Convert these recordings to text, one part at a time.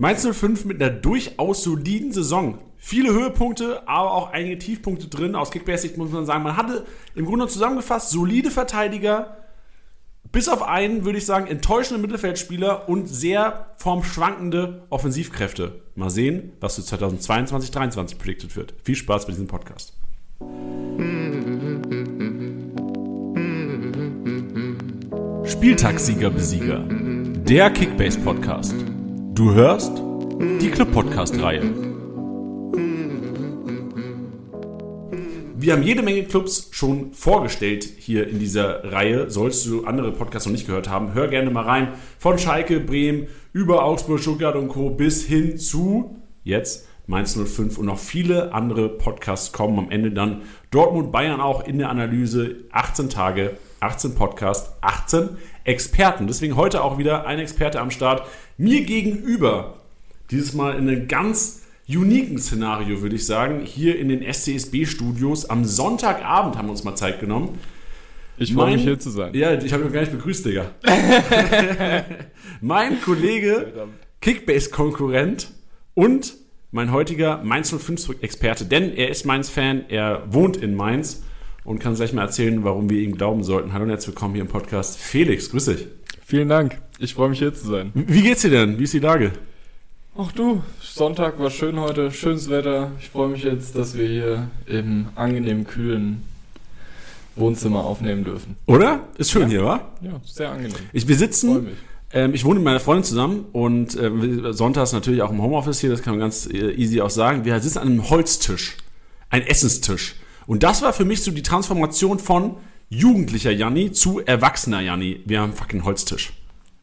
Mainz 05 mit einer durchaus soliden Saison. Viele Höhepunkte, aber auch einige Tiefpunkte drin. Aus Kickbase-Sicht muss man sagen, man hatte im Grunde zusammengefasst solide Verteidiger, bis auf einen, würde ich sagen, enttäuschende Mittelfeldspieler und sehr formschwankende Offensivkräfte. Mal sehen, was für 2022, 2023 predicted wird. Viel Spaß bei diesem Podcast. Spieltagssieger Besieger. Der Kickbase Podcast. Du hörst die Club Podcast Reihe. Wir haben jede Menge Clubs schon vorgestellt hier in dieser Reihe. Solltest du andere Podcasts noch nicht gehört haben, hör gerne mal rein. Von Schalke, Bremen, über Augsburg, Stuttgart und Co. bis hin zu jetzt Mainz 05 und noch viele andere Podcasts kommen am Ende dann. Dortmund, Bayern auch in der Analyse. 18 Tage, 18 Podcasts, 18 Experten. Deswegen heute auch wieder ein Experte am Start. Mir gegenüber, dieses Mal in einem ganz uniken Szenario, würde ich sagen, hier in den SCSB-Studios. Am Sonntagabend haben wir uns mal Zeit genommen. Ich freue mich hier zu sein. Ja, ich habe mich gar nicht begrüßt, Digga. mein Kollege, Kickbase-Konkurrent und mein heutiger Mainz 05-Experte, denn er ist Mainz-Fan, er wohnt in Mainz und kann gleich mal erzählen, warum wir ihm glauben sollten. Hallo und herzlich willkommen hier im Podcast. Felix, grüß dich. Vielen Dank. Ich freue mich hier zu sein. Wie geht's dir denn? Wie ist die Lage? Ach du, Sonntag war schön heute, schönes Wetter. Ich freue mich jetzt, dass wir hier im angenehm kühlen Wohnzimmer aufnehmen dürfen. Oder? Ist schön Ja. hier, wa? Ja, sehr angenehm. Ich, wir sitzen, ähm, ich wohne mit meiner Freundin zusammen und äh, sonntags natürlich auch im Homeoffice hier, das kann man ganz äh, easy auch sagen. Wir sitzen an einem Holztisch, ein Essenstisch. Und das war für mich so die Transformation von jugendlicher Janni zu erwachsener Janni. Wir haben einen fucking Holztisch.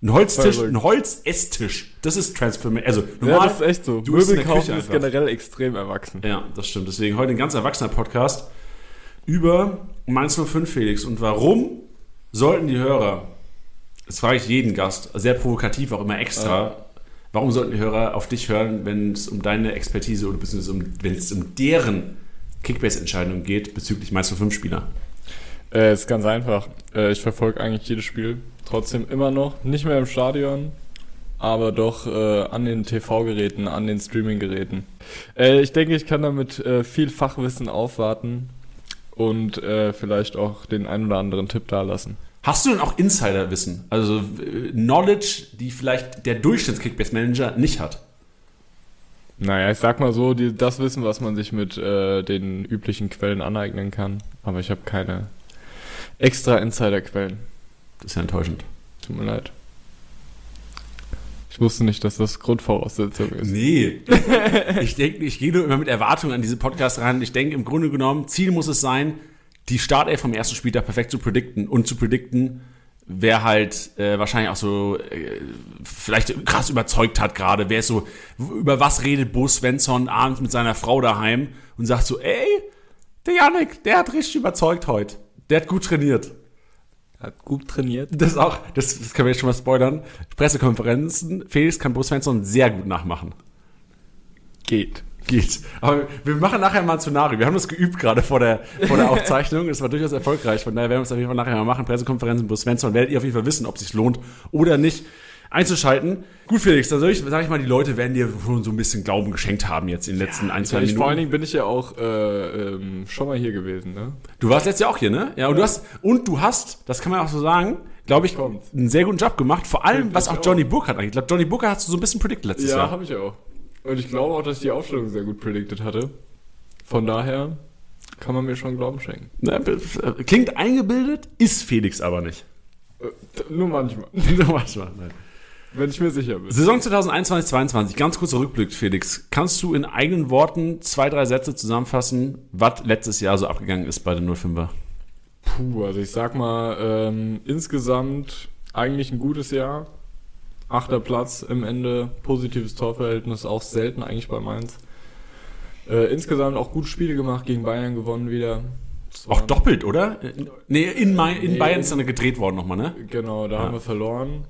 Ein Holztisch, ein Holzesstisch. Das ist Transformation. Also Ja, normal, das ist echt so. du Möbel kaufen ist generell extrem erwachsen. Ja, das stimmt. Deswegen heute ein ganz erwachsener Podcast über Mainz 05 Felix. Und warum sollten die Hörer, das frage ich jeden Gast, sehr provokativ, auch immer extra, warum sollten die Hörer auf dich hören, wenn es um deine Expertise oder beziehungsweise um, wenn es um deren Kickbase-Entscheidung geht bezüglich Mainz 05 Spieler? Äh, ist ganz einfach. Äh, ich verfolge eigentlich jedes Spiel trotzdem immer noch. Nicht mehr im Stadion, aber doch äh, an den TV-Geräten, an den Streaming-Geräten. Äh, ich denke, ich kann damit äh, viel Fachwissen aufwarten und äh, vielleicht auch den ein oder anderen Tipp dalassen. Hast du denn auch Insiderwissen? Also äh, Knowledge, die vielleicht der Durchschnitts-Kickbase-Manager nicht hat? Naja, ich sag mal so, die, das Wissen, was man sich mit äh, den üblichen Quellen aneignen kann. Aber ich habe keine extra Insiderquellen. Das ist ja enttäuschend. Tut mir leid. Ich wusste nicht, dass das Grundvoraussetzung ist. Nee. ich denke, ich gehe nur immer mit Erwartungen an diese Podcast ran. Ich denke, im Grunde genommen, Ziel muss es sein, die Startelf vom ersten Spieltag perfekt zu predikten und zu predikten, wer halt äh, wahrscheinlich auch so äh, vielleicht krass überzeugt hat gerade, wer ist so, über was redet Bo Svensson abends mit seiner Frau daheim und sagt so, ey, der Janik, der hat richtig überzeugt heute. Der hat gut trainiert. Hat gut trainiert. Das ist auch, das, das können wir jetzt schon mal spoilern. Pressekonferenzen, Felix kann Bo Svensson sehr gut nachmachen. Geht. Geht. Aber wir machen nachher mal ein Szenario. Wir haben das geübt gerade vor der, vor der Aufzeichnung. Das war durchaus erfolgreich. Von daher werden wir es auf jeden Fall nachher mal machen. Pressekonferenzen, Bruce Svensson. Werdet ihr auf jeden Fall wissen, ob es sich lohnt oder nicht einzuschalten. Gut, Felix, dann soll ich, sag ich mal, die Leute werden dir schon so ein bisschen Glauben geschenkt haben jetzt in den letzten ein, zwei Ich, vor allen Minuten. Dingen bin ich ja auch äh, ähm, schon mal hier gewesen, ne? Du warst letztes Jahr auch hier, ne? Ja, und du hast, und du hast, das kann man auch so sagen, glaube ich, Kommt. einen sehr guten Job gemacht. Vor allem, Finde was auch auch. Johnny Burkhardt angeht. Ich glaube, Johnny Burkhardt hast du so ein bisschen predicted letztes Ja, Jahr. habe ich auch. Und ich glaube auch, dass ich die Aufstellung sehr gut predicted hatte. Von daher kann man mir schon Glauben schenken. Ne, Klingt eingebildet, ist Felix aber nicht. Äh, nur manchmal. Manchmal, nein. Wenn ich mir sicher bin. Saison 2021-22, ganz kurzer Rückblick, Felix. Kannst du in eigenen Worten zwei, drei Sätze zusammenfassen, was letztes Jahr so abgegangen ist bei den 05er? Puh, also ich sag mal, ähm, insgesamt eigentlich ein gutes Jahr. Achter Platz im Ende, positives Torverhältnis, auch selten eigentlich bei Mainz. Äh, insgesamt auch gute Spiele gemacht, gegen Bayern gewonnen wieder. Auch doppelt, oder? Nee, in, Mai, in Nee. Bayern ist dann gedreht worden nochmal, ne? Genau, da Ja. haben wir verloren.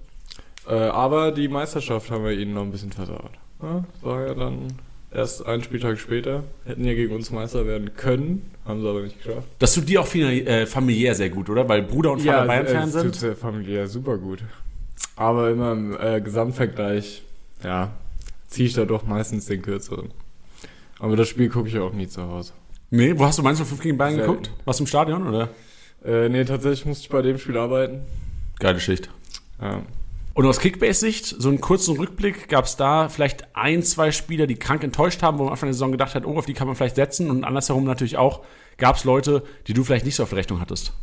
Äh, aber die Meisterschaft haben wir ihnen noch ein bisschen versaut. Ja, war ja dann erst einen Spieltag später. Hätten ja gegen uns Meister werden können, haben sie aber nicht geschafft. Das tut dir auch viel, äh, familiär sehr gut, oder? Weil Bruder und Vater Bayern-Fan es tut sind. sehr familiär super gut. Aber immer im äh, Gesamtvergleich, ja, ziehe ich da doch meistens den kürzeren. Aber das Spiel gucke ich auch nie zu Hause. Nee, wo hast du Mainz 05 gegen Bayern Selten. geguckt? Warst du im Stadion oder? Äh, nee, tatsächlich musste ich bei dem Spiel arbeiten. Geile Schicht. Ja. Und aus Kickbase-Sicht, so einen kurzen Rückblick, gab es da vielleicht ein, zwei Spieler, die krank enttäuscht haben, wo man am Anfang der Saison gedacht hat, oh, auf die kann man vielleicht setzen. Und andersherum natürlich auch, gab es Leute, die du vielleicht nicht so auf der Rechnung hattest.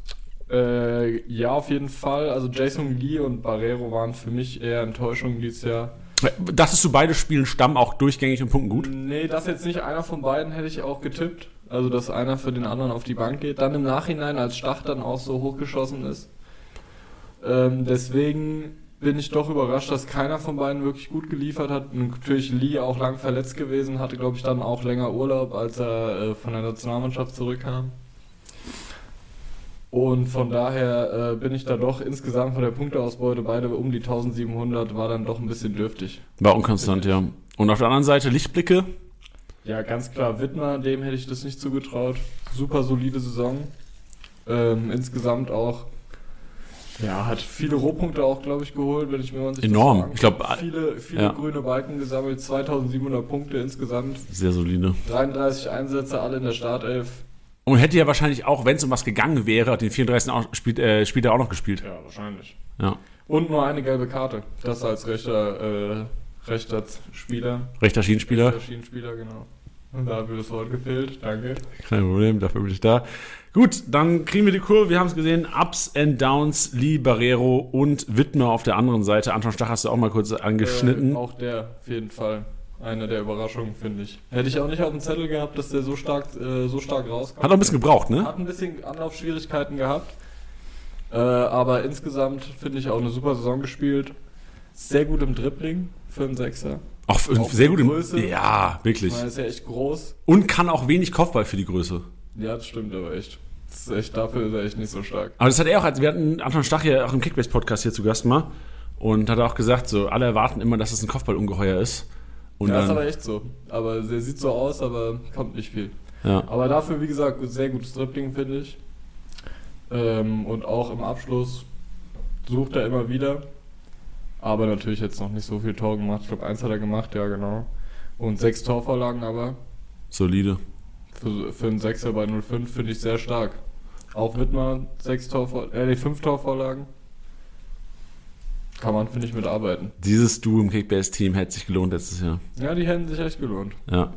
Äh, ja, auf jeden Fall. Also Jason Lee und Barrero waren für mich eher Enttäuschungen dieses Jahr. Dachtest du, beide spielen Stamm auch durchgängig und punkten gut? Nee, das jetzt nicht. Einer von beiden hätte ich auch getippt. Also, dass einer für den anderen auf die Bank geht. Dann im Nachhinein, als Stach dann auch so hochgeschossen ist. Ähm, deswegen bin ich doch überrascht, dass keiner von beiden wirklich gut geliefert hat. Und natürlich Lee auch lang verletzt gewesen, hatte, glaube ich, dann auch länger Urlaub, als er äh, von der Nationalmannschaft zurückkam. Und von daher äh, bin ich da doch insgesamt von der Punkteausbeute beide um die 1700, war dann doch ein bisschen dürftig. War unkonstant, ja. Und auf der anderen Seite Lichtblicke. Ja, ganz klar, Wittmer, dem hätte ich das nicht zugetraut. Super solide Saison. Ähm, insgesamt auch, ja, hat viele Rohpunkte auch, glaube ich, geholt, wenn ich mir mal sich Enorm. Das Ich glaub, angucke. viele, viele ja. grüne Balken gesammelt, 2700 Punkte insgesamt, Sehr solide. 33 Einsätze, alle in der Startelf. Und hätte ja wahrscheinlich auch, wenn es um was gegangen wäre, den 34. Auch, spielt, äh, spielt er auch noch gespielt. Ja, wahrscheinlich. Ja. Und nur eine gelbe Karte. Das als rechter, äh, rechter Spieler. Rechter Schienenspieler. Rechter Schienenspieler, genau. Und da hat mir das Wort gefehlt. Danke. Kein Problem, dafür bin ich da. Gut, dann kriegen wir die Kurve. Wir haben es gesehen. Ups and Downs, Lee Barrero und Wittmer auf der anderen Seite. Anton Stach hast du auch mal kurz angeschnitten. Äh, auch der, auf jeden Fall. Eine der Überraschungen, finde ich. Hätte ich auch nicht auf dem Zettel gehabt, dass der so stark, äh, so stark rauskommt. Hat auch ein bisschen gebraucht, ne? Hat ein bisschen Anlaufschwierigkeiten gehabt. Äh, aber insgesamt finde ich auch eine super Saison gespielt. Sehr gut im Dribbling für einen Sechser. Auch, Auch sehr gut im. Größe. Ja, wirklich. Ich meine, ist ja echt groß. Und kann auch wenig Kopfball für die Größe. Ja, das stimmt aber echt. Das ist echt, dafür ist er echt nicht so stark. Aber das hat er auch, als wir hatten Anton Stach ja auch im Kickbase-Podcast hier zu Gast mal. Und hat auch gesagt, so, alle erwarten immer, dass es ein Kopfballungeheuer ist. Und ja, ist dann, aber echt so. Aber der sieht so aus, aber kommt nicht viel. ja. Aber dafür, wie gesagt, sehr gutes Dribbling, finde ich. Ähm, und auch im Abschluss sucht er immer wieder. Aber natürlich jetzt noch nicht so viel Tor gemacht. Ich glaube, eins hat er gemacht, ja, genau. Und sechs Torvorlagen aber. solide. Für, für einen Sechser bei 05 finde ich sehr stark. Auch Wittmer, sechs Torvor äh, fünf Torvorlagen. Kann man, finde ich, mitarbeiten. Dieses Duo im Kickbase-Team hätte sich gelohnt letztes Jahr. Ja, die hätten sich echt gelohnt. Ja.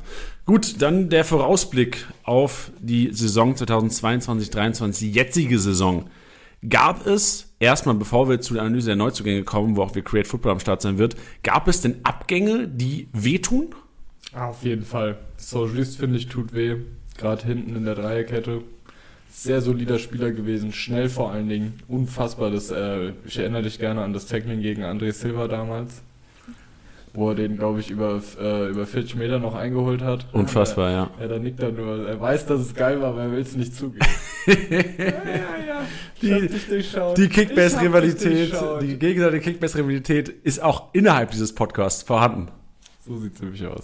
Gut, dann der Vorausblick auf die Saison 2022-23, die jetzige Saison. Gab es, erstmal bevor wir zu der Analyse der Neuzugänge kommen, wo auch wir Create Football am Start sein wird, gab es denn Abgänge, die wehtun? Auf jeden Fall. Socialist, finde ich, tut weh. Gerade hinten in der Dreierkette. Sehr solider Spieler gewesen, schnell vor allen Dingen. Unfassbar. Das, äh, ich erinnere dich gerne an das Tackling gegen André Silva damals. Wo er den, glaube ich, über, äh, über 40 Meter noch eingeholt hat. Unfassbar, ja. Ja, da nickt er nur. Er weiß, dass es geil war, aber er will es nicht zugeben. ja, ja, ja. Die-. Die Kickbase-Rivalität, die gegenseitige Kickbase-Rivalität ist auch innerhalb dieses Podcasts vorhanden. So sieht's nämlich aus.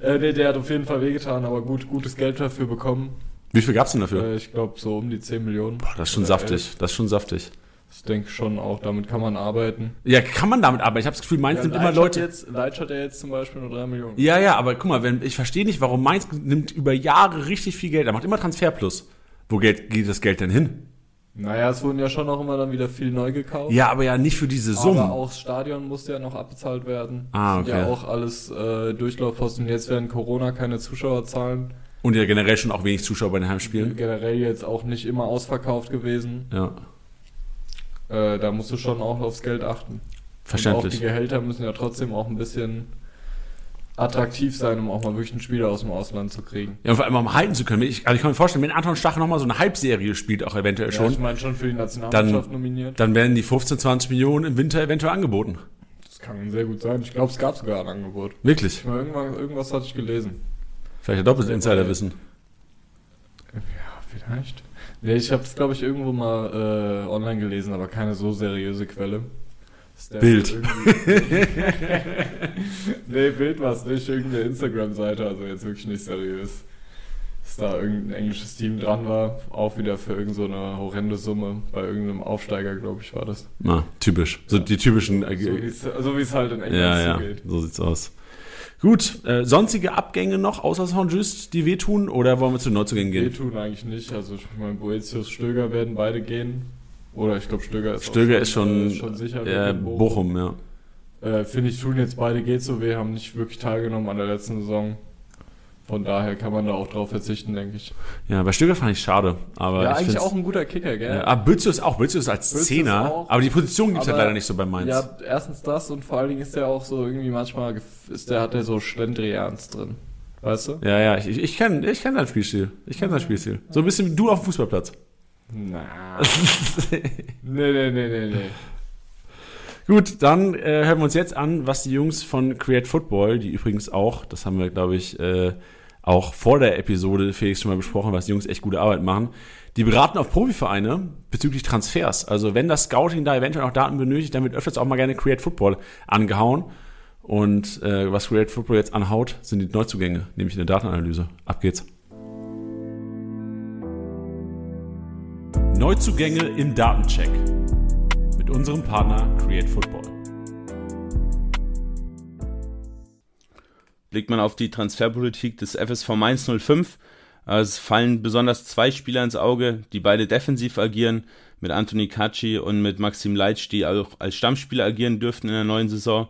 Äh, nee, der hat auf jeden Fall wehgetan, aber gut, gutes Geld dafür bekommen. Wie viel gab's denn dafür? Äh, ich glaube so um die 10 Millionen. Boah, das ist schon saftig. Das ist schon saftig. Ich denke schon auch, damit kann man arbeiten. Ja, kann man damit arbeiten? Ich habe das Gefühl, Mainz nimmt immer Leitsch Leute. Hat jetzt, Leitsch hat ja jetzt zum Beispiel nur 3 Millionen. Ja, ja, aber guck mal, wenn, ich verstehe nicht, warum Mainz nimmt über Jahre richtig viel Geld. Er macht immer Transferplus. Wo Geld, geht das Geld denn hin? Naja, es wurden ja schon auch immer dann wieder viel neu gekauft. Ja, aber ja nicht für diese Summen. Aber auch das Stadion musste ja noch abbezahlt werden. Ah, Sind ja okay. auch alles äh, Durchlaufposten. Jetzt werden Corona keine Zuschauerzahlen. Und ja generell schon auch wenig Zuschauer bei den Heimspielen. Generell jetzt auch nicht immer ausverkauft gewesen. Ja, Äh, da musst du schon auch aufs Geld achten. Und auch die verständlich. Gehälter müssen ja trotzdem auch ein bisschen attraktiv sein, um auch mal wirklich einen Spieler aus dem Ausland zu kriegen. Ja, und vor allem um halten zu können. Ich, also ich kann mir vorstellen, wenn Anton Stach nochmal so eine Halbserie spielt, auch eventuell Ja, ich schon, meine schon für die Nationalmannschaft nominiert. dann werden die 15, 20 Millionen im Winter eventuell angeboten. Das kann sehr gut sein. Ich glaube, es gab sogar ein Angebot. Wirklich. Ich meine, irgendwann, irgendwas hatte ich gelesen. Vielleicht ein doppeltes Insiderwissen. Ja, vielleicht. Nee, ich habe es, glaube ich, irgendwo mal äh, online gelesen, aber keine so seriöse Quelle. Der Bild. nee, Bild war es nicht. Irgendeine Instagram-Seite, also jetzt wirklich nicht seriös. Dass da irgendein englisches Team dran war, auch wieder für irgendeine so eine horrende Summe. Bei irgendeinem Aufsteiger, glaube ich, war das. Na, typisch. So die typischen. Äh, So wie es halt in England ja, ja, zugeht. so sieht's aus. Gut, äh, sonstige Abgänge noch außer Saint-Just, die wehtun? Oder wollen wir zu den Neuzugängen gehen? Wehtun eigentlich nicht. Also ich meine, Boetius, Stöger werden beide gehen. Oder ich glaube, Stöger ist Stöger ist schon, äh, schon sicher. äh, wegen Bochum, ja. Äh, Finde ich, tun jetzt beide geht so weh, haben nicht wirklich teilgenommen an der letzten Saison. Von daher kann man da auch drauf verzichten, denke ich. Ja, bei Stöger fand ich schade. Aber ja, ich eigentlich auch ein guter Kicker, gell? Ja, aber Büzius auch, Büzius als Büzius Zehner, auch. aber die Position gibt es halt leider nicht so bei Mainz. Ja, erstens das und vor allen Dingen ist der auch so irgendwie manchmal, ist der, hat der so Schlendrians drin. Weißt du? Ja, ja, ich, ich, ich kenne ich kenn dein Spielstil. Ich kenne dein Spielstil. So ein bisschen wie du auf dem Fußballplatz. Na. nee, nee, nee, nee, nee. Gut, dann äh, hören wir uns jetzt an, was die Jungs von Create Football, die übrigens auch, das haben wir, glaube ich, äh, auch vor der Episode Felix schon mal besprochen, was die Jungs echt gute Arbeit machen. Die beraten auf Profivereine bezüglich Transfers. Also wenn das Scouting da eventuell auch Daten benötigt, dann wird öfters auch mal gerne Create Football angehauen. Und äh, was Create Football jetzt anhaut, sind die Neuzugänge, nämlich eine Datenanalyse. Ab geht's. Neuzugänge im Datencheck mit unserem Partner Create Football. Blickt man auf die Transferpolitik des FSV Mainz 05, äh, es fallen besonders zwei Spieler ins Auge, die beide defensiv agieren, mit Anthony Katschi und mit Maxim Leitsch, die auch als Stammspieler agieren dürften in der neuen Saison.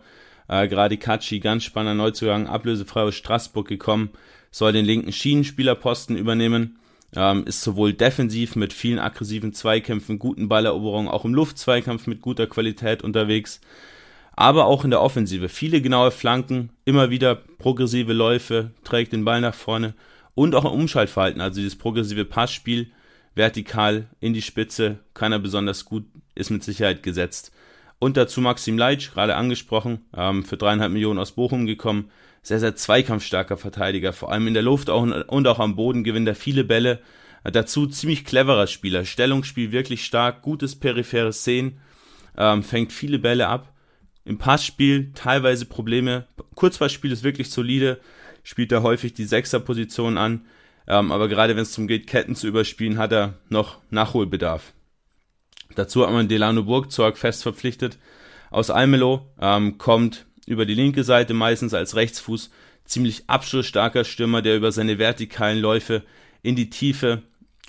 Äh, gerade Katschi, ganz spannender Neuzugang, ablösefrei aus Straßburg gekommen, soll den linken Schienenspielerposten übernehmen. Ähm, ist sowohl defensiv mit vielen aggressiven Zweikämpfen, guten Balleroberungen, auch im Luftzweikampf mit guter Qualität unterwegs aber auch in der Offensive. Viele genaue Flanken, immer wieder progressive Läufe, trägt den Ball nach vorne und auch im Umschaltverhalten, also dieses progressive Passspiel, vertikal in die Spitze, kann er besonders gut, ist mit Sicherheit gesetzt. Und dazu Maxim Leitsch, gerade angesprochen, ähm, für dreieinhalb Millionen aus Bochum gekommen, sehr, sehr zweikampfstarker Verteidiger, vor allem in der Luft auch, und auch am Boden gewinnt er viele Bälle. Dazu ziemlich cleverer Spieler, Stellungsspiel wirklich stark, gutes peripheres Sehen, ähm, fängt viele Bälle ab im Passspiel teilweise Probleme. Kurzpassspiel ist wirklich solide, spielt er häufig die Sechserposition an, ähm, aber gerade wenn es darum geht, Ketten zu überspielen, hat er noch Nachholbedarf. Dazu hat man Delano Burgzorg fest verpflichtet aus Almelo, ähm, kommt über die linke Seite meistens als Rechtsfuß, ziemlich abschlussstarker Stürmer, der über seine vertikalen Läufe in die Tiefe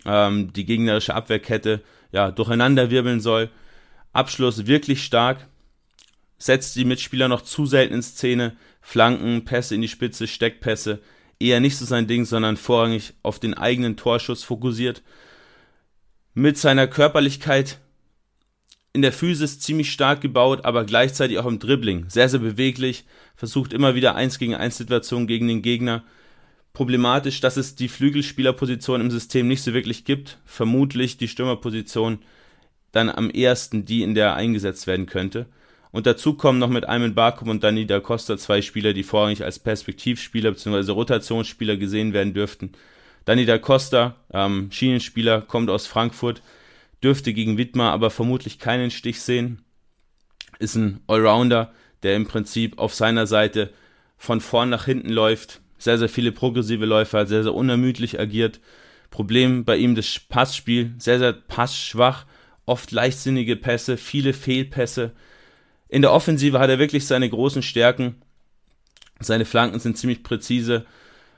ähm, die gegnerische Abwehrkette ja, durcheinander wirbeln soll. Abschluss wirklich stark, setzt die Mitspieler noch zu selten in Szene, Flanken, Pässe in die Spitze, Steckpässe, eher nicht so sein Ding, sondern vorrangig auf den eigenen Torschuss fokussiert. Mit seiner Körperlichkeit in der Physis ziemlich stark gebaut, aber gleichzeitig auch im Dribbling. Sehr, sehr beweglich, versucht immer wieder 1 gegen 1 Situationen gegen den Gegner. Problematisch, dass es die Flügelspielerposition im System nicht so wirklich gibt. Vermutlich die Stürmerposition dann am ehesten die, in der er eingesetzt werden könnte. Und dazu kommen noch mit Ayman Barkum und Dani da Costa zwei Spieler, die vorrangig als Perspektivspieler bzw. Rotationsspieler gesehen werden dürften. Dani da Costa, ähm, Schienenspieler, kommt aus Frankfurt, dürfte gegen Wittmar aber vermutlich keinen Stich sehen. Ist ein Allrounder, der im Prinzip auf seiner Seite von vorn nach hinten läuft, sehr, sehr viele progressive Läufe hat, sehr, sehr unermüdlich agiert. Problem bei ihm das Passspiel, sehr, sehr passschwach, oft leichtsinnige Pässe, viele Fehlpässe. In der Offensive hat er wirklich seine großen Stärken. Seine Flanken sind ziemlich präzise,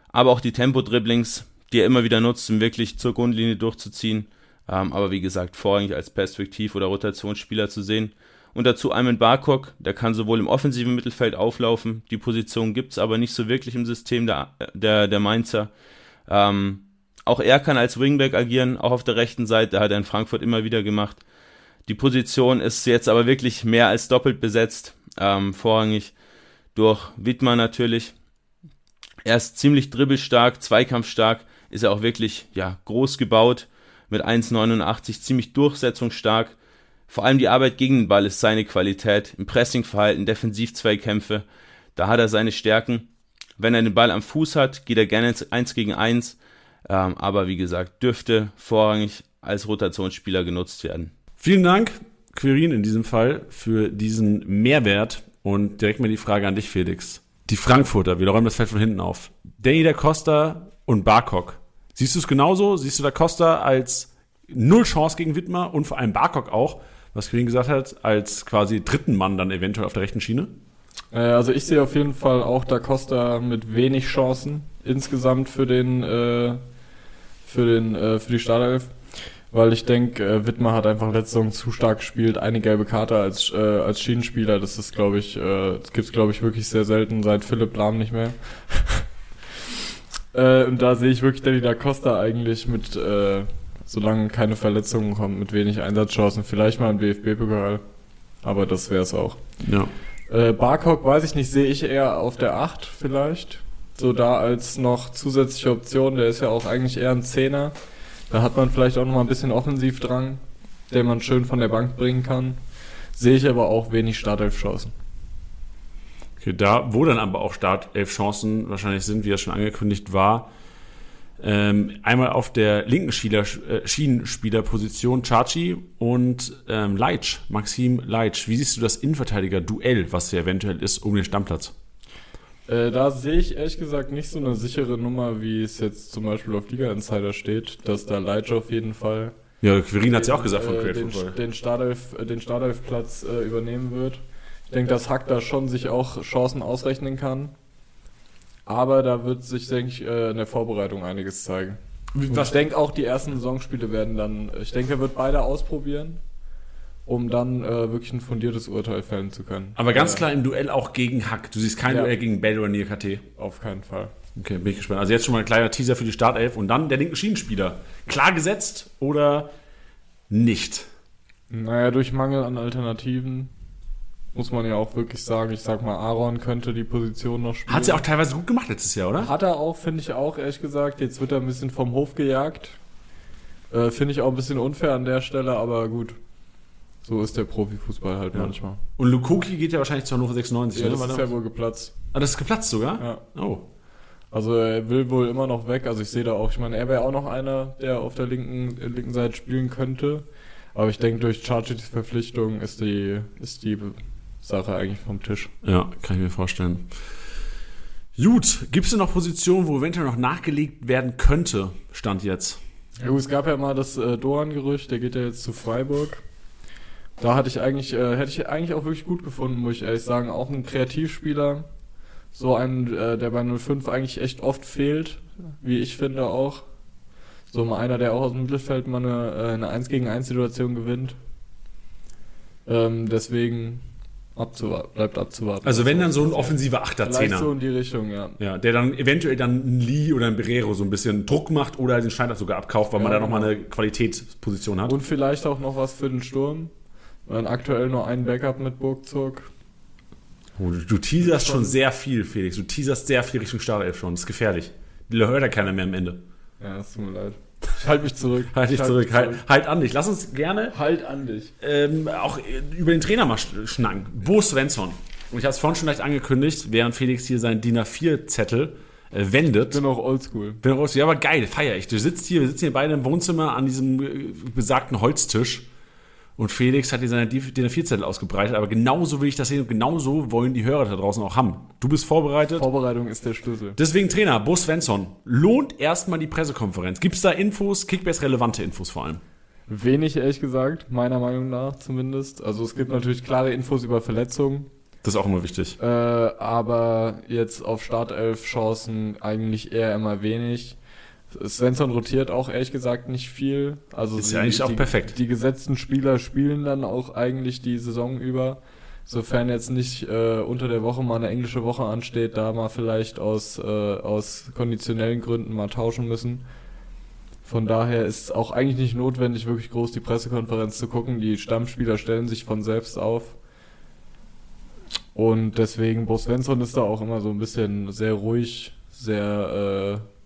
aber auch die Tempo-Dribblings, die er immer wieder nutzt, um wirklich zur Grundlinie durchzuziehen. Ähm, aber wie gesagt, vorrangig als Perspektiv- oder Rotationsspieler zu sehen. Und dazu Ayman Barkok, der kann sowohl im offensiven Mittelfeld auflaufen, die Position gibt's aber nicht so wirklich im System der, der, der Mainzer. Ähm, auch er kann als Wingback agieren, auch auf der rechten Seite, hat er in Frankfurt immer wieder gemacht. Die Position ist jetzt aber wirklich mehr als doppelt besetzt, ähm, vorrangig durch Wittmann natürlich. Er ist ziemlich dribbelstark, zweikampfstark, ist er auch wirklich ja, groß gebaut, mit 1,89, ziemlich durchsetzungsstark. Vor allem die Arbeit gegen den Ball ist seine Qualität, im Pressingverhalten, Defensivzweikämpfe, da hat er seine Stärken. Wenn er den Ball am Fuß hat, geht er gerne ins 1 gegen 1, ähm, aber wie gesagt, dürfte vorrangig als Rotationsspieler genutzt werden. Vielen Dank, Quirin in diesem Fall, für diesen Mehrwert. Und direkt mal die Frage an dich, Felix. Die Frankfurter, wir räumen das Feld von hinten auf. Danny da Costa und Barkok. Siehst du es genauso? Siehst du da Costa als null Chance gegen Wittmer und vor allem Barkok auch, was Quirin gesagt hat, als quasi dritten Mann dann eventuell auf der rechten Schiene? Äh, also ich sehe auf jeden Fall auch Da Costa mit wenig Chancen insgesamt für den äh, für den äh, für die Startelf, weil ich denke, äh, Wittmer hat einfach letzte Saison zu stark gespielt, eine gelbe Karte als äh, als Schienenspieler, das ist glaube ich, äh, das gibt's glaube ich wirklich sehr selten seit Philipp Lahm nicht mehr. äh, und da sehe ich wirklich Danny Da Costa eigentlich mit äh, solange keine Verletzungen kommen, mit wenig Einsatzchancen, vielleicht mal im DFB-Pokal, aber das wäre es auch. Ja. Äh, Barcock weiß ich nicht, sehe ich eher auf der 8 vielleicht. So da als noch zusätzliche Option, der ist ja auch eigentlich eher ein Zehner. Da hat man vielleicht auch noch mal ein bisschen Offensivdrang, den man schön von der Bank bringen kann. Sehe ich aber auch wenig Startelf-Chancen. Okay, da, wo dann aber auch Startelf-Chancen wahrscheinlich sind, wie es schon angekündigt war, ähm, einmal auf der linken Schieler, äh, Schienenspielerposition Chachi und ähm, Leitsch, Maxim Leitsch. Wie siehst du das Innenverteidiger-Duell, was ja eventuell ist, um den Stammplatz? Äh, da sehe ich ehrlich gesagt nicht so eine sichere Nummer, wie es jetzt zum Beispiel auf Liga Insider steht, dass da Leitsch auf jeden Fall Ja, Quirin hat es ja auch gesagt von äh, Create den, Football. den Startelf, äh, Startelf-Platz äh, übernehmen wird. Ich denke, dass Hack da schon sich auch Chancen ausrechnen kann. Aber da wird sich, denke ich, äh, in der Vorbereitung einiges zeigen. Und Was ich denke auch, die ersten Saisonspiele werden dann, ich denke, er wird beide ausprobieren, um dann äh, wirklich ein fundiertes Urteil fällen zu können. Aber ganz klar im Duell auch gegen Hack. Du siehst kein Ja. Duell gegen Bell oder KT. Auf keinen Fall. Okay, bin ich gespannt. Also jetzt schon mal ein kleiner Teaser für die Startelf und dann der linken Schienenspieler. Klar gesetzt oder nicht? Naja, durch Mangel an Alternativen muss man ja auch wirklich sagen, ich sag mal, Aaron könnte die Position noch spielen. Hat sie auch teilweise gut gemacht letztes Jahr, oder? Hat er auch, finde ich auch, ehrlich gesagt. Jetzt wird er ein bisschen vom Hof gejagt. Äh, finde ich auch ein bisschen unfair an der Stelle, aber gut. So ist der Profifußball halt Ja. manchmal. Und Lukoki geht ja wahrscheinlich zu Hannover 96. Ja, das ist ja wohl geplatzt. ah, das ist geplatzt sogar? Ja. Oh. Also er will wohl immer noch weg. Also ich sehe da auch, ich meine, er wäre auch noch einer, der auf der linken, linken Seite spielen könnte. Aber ich denke, durch Chargis Verpflichtung ist die, ist die Sache eigentlich vom Tisch. Ja, kann ich mir vorstellen. Gut, gibt es denn noch Positionen, wo eventuell noch nachgelegt werden könnte, Stand jetzt? Ja, es gab ja mal das äh, Doan-Gerücht, der geht ja jetzt zu Freiburg. Da hatte ich eigentlich, äh, hätte ich eigentlich auch wirklich gut gefunden, muss ich ehrlich sagen. Auch ein Kreativspieler. So ein, äh, der bei 05 eigentlich echt oft fehlt, wie ich finde auch. So mal einer, der auch aus dem Mittelfeld mal eine, äh, eine 1 gegen 1 Situation gewinnt. Ähm, deswegen abzuwarten, bleibt abzuwarten. Also wenn dann so ein offensiver Achter, Vielleicht Zehner. so in die Richtung, ja. Ja, der dann eventuell dann ein Lee oder ein Berero so ein bisschen Druck macht oder den Schneider sogar abkauft, weil man Ja, da nochmal genau. eine Qualitätsposition hat. Und vielleicht auch noch was für den Sturm. Weil aktuell nur ein Backup mit Burgzug. Oh, du, du teaserst schon sehr viel, Felix. Du teaserst sehr viel Richtung Startelf schon. Das ist gefährlich. Die hört ja keiner mehr am Ende. Ja, es tut mir leid. Ich halte mich zurück. Halt dich Ich zurück. Halt, halt an dich. Lass uns gerne Halt an dich. ähm, auch äh, über den Trainer mal sch- schnacken. Bo Svensson. Und ich habe es vorhin schon leicht angekündigt, während Felix hier seinen DIN A4-Zettel äh, wendet. Ich bin auch oldschool. Bin raus. Ja, aber geil, feier ich. Du sitzt hier, wir sitzen hier beide im Wohnzimmer an diesem äh, besagten Holztisch. Und Felix hat hier seine DIN A4-Zettel ausgebreitet. Aber genauso will ich das sehen und genauso wollen die Hörer da draußen auch haben. Du bist vorbereitet. Vorbereitung ist der Schlüssel. Deswegen Trainer, Bo Svensson. Lohnt erstmal die Pressekonferenz. Gibt es da Infos, Kickbase relevante Infos vor allem? Wenig, ehrlich gesagt, meiner Meinung nach zumindest. Also es gibt natürlich klare Infos über Verletzungen. Das ist auch immer wichtig. Äh, aber jetzt auf Startelf Chancen eigentlich eher immer wenig. Svensson rotiert auch ehrlich gesagt nicht viel. Also Ist ja eigentlich auch die, perfekt. Die gesetzten Spieler spielen dann auch eigentlich die Saison über. Sofern jetzt nicht äh, unter der Woche mal eine englische Woche ansteht, da mal vielleicht aus, äh, aus konditionellen Gründen mal tauschen müssen. Von daher ist es auch eigentlich nicht notwendig, wirklich groß die Pressekonferenz zu gucken. Die Stammspieler stellen sich von selbst auf. Und deswegen, Bo Svensson ist da auch immer so ein bisschen sehr ruhig, sehr, äh,